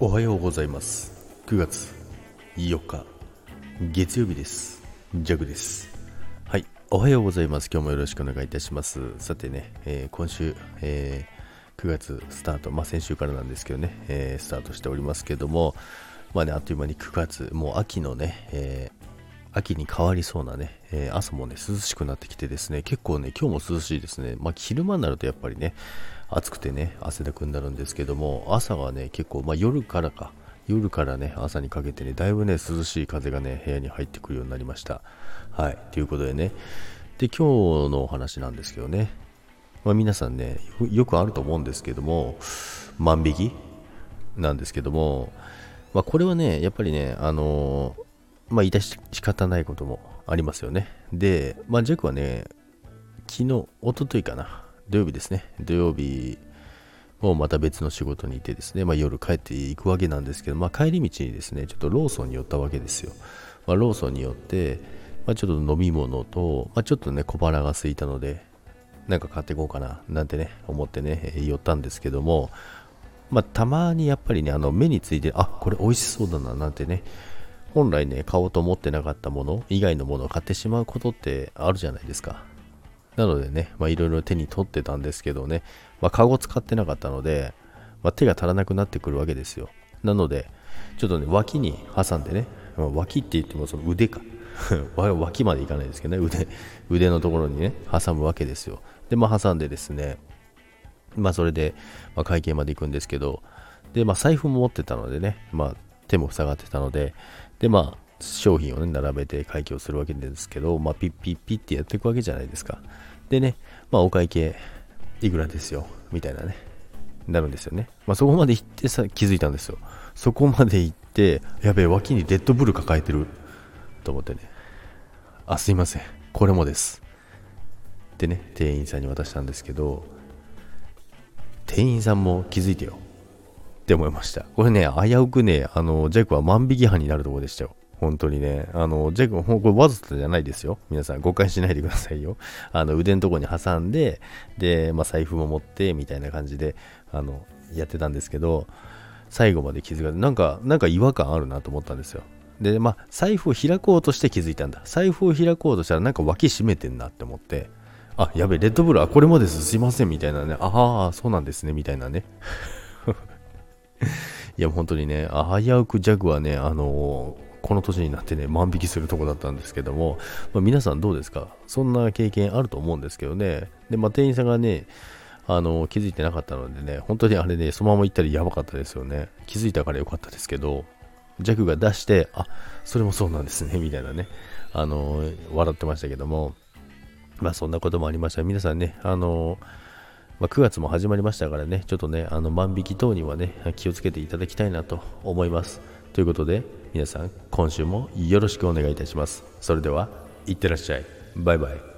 おはようございます。9月4日月曜日です。ジャグです。はいおはようございます。今日もよろしくお願いいたします。さてね、えー、今週、えー、9月スタート。まあ先週からなんですけどね、えー、スタートしておりますけどもまあねあっという間に9月もう秋のね、え秋に変わりそうなね、えー、朝もね、涼しくなってきてですね、結構ね、今日も涼しいですね。まあ、昼間になるとやっぱりね、暑くてね、汗だくになるんですけども、朝はね、結構、まあ、夜からか、夜からね、朝にかけてね、だいぶね、涼しい風がね、部屋に入ってくるようになりました。はい、ということでね、で、今日のお話なんですけどね、まあ、皆さんね、よくあると思うんですけども、万引きなんですけども、まあ、これはね、やっぱりね、あのーまあ、いたし仕方ないこともありますよね。で、まあ、ジャックはね、昨日、おとといかな、土曜日ですね、土曜日もまた別の仕事にいてですね、まあ、夜帰っていくわけなんですけど、まあ、帰り道にですね、ちょっとローソンに寄ったわけですよ。まあ、ローソンによって、まあ、ちょっと飲み物と、まあ、ちょっとね、小腹が空いたので、なんか買っていこうかな、なんてね、思ってね、寄ったんですけども、まあ、たまにやっぱりね、あの目について、あこれ美味しそうだな、なんてね、本来ね、買おうと思ってなかったもの以外のものを買ってしまうことってあるじゃないですか。なのでね、まあいろいろ手に取ってたんですけどね、まあカゴ使ってなかったので、まあ、手が足らなくなってくるわけですよ。なので、ちょっとね、脇に挟んでね、まあ、脇って言ってもその腕か。脇までいかないですけどね、腕、腕のところにね、挟むわけですよ。で、まあ挟んでですね、まあそれで、まあ、会計まで行くんですけど、で、まあ財布も持ってたのでね、まあ手も塞がってたので、で、まあ、商品をね、並べて会計をするわけですけど、まあ、ピッピッピッってやっていくわけじゃないですか。でね、まあ、お会計、いくらですよ、みたいなね、なるんですよね。まあ、そこまで行ってさ、気づいたんですよ。そこまで行って、やべえ、脇にレッドブル抱えてる、と思ってね。あ、すいません、これもです。でね、店員さんに渡したんですけど、店員さんも気づいてよ。って思いました。これね、危うくね、あの、ジェイクは万引き犯になるところでしたよ。本当にね。あの、ジェイク、これわざとじゃないですよ。皆さん誤解しないでくださいよ。あの、腕のとこに挟んで、で、まあ、財布も持って、みたいな感じで、あの、やってたんですけど、最後まで気づかず、なんか、なんか違和感あるなと思ったんですよ。で、まあ、財布を開こうとして気づいたんだ。財布を開こうとしたら、なんか脇締めてんなって思って、あ、やべ、レッドブル、あ、これもです、すいません、みたいなね。ああ、そうなんですね、みたいなね。いや、本当にね、危うくジャグはね、あのー、この年になってね、万引きするとこだったんですけども、まあ、皆さんどうですか？そんな経験あると思うんですけどね。で、まあ、店員さんがね、あのー、気づいてなかったのでね、本当にあれね、そのまま行ったらやばかったですよね。気づいたからよかったですけど、ジャグが出して、あ、それもそうなんですね、みたいなね、あのー、笑ってましたけども、まあそんなこともありました。皆さんね、あのーまあ、9月も始まりましたからね、ちょっとね、あの万引き等にはね、気をつけていただきたいなと思います。ということで、皆さん、今週もよろしくお願いいたします。それでは、いってらっしゃい。バイバイ。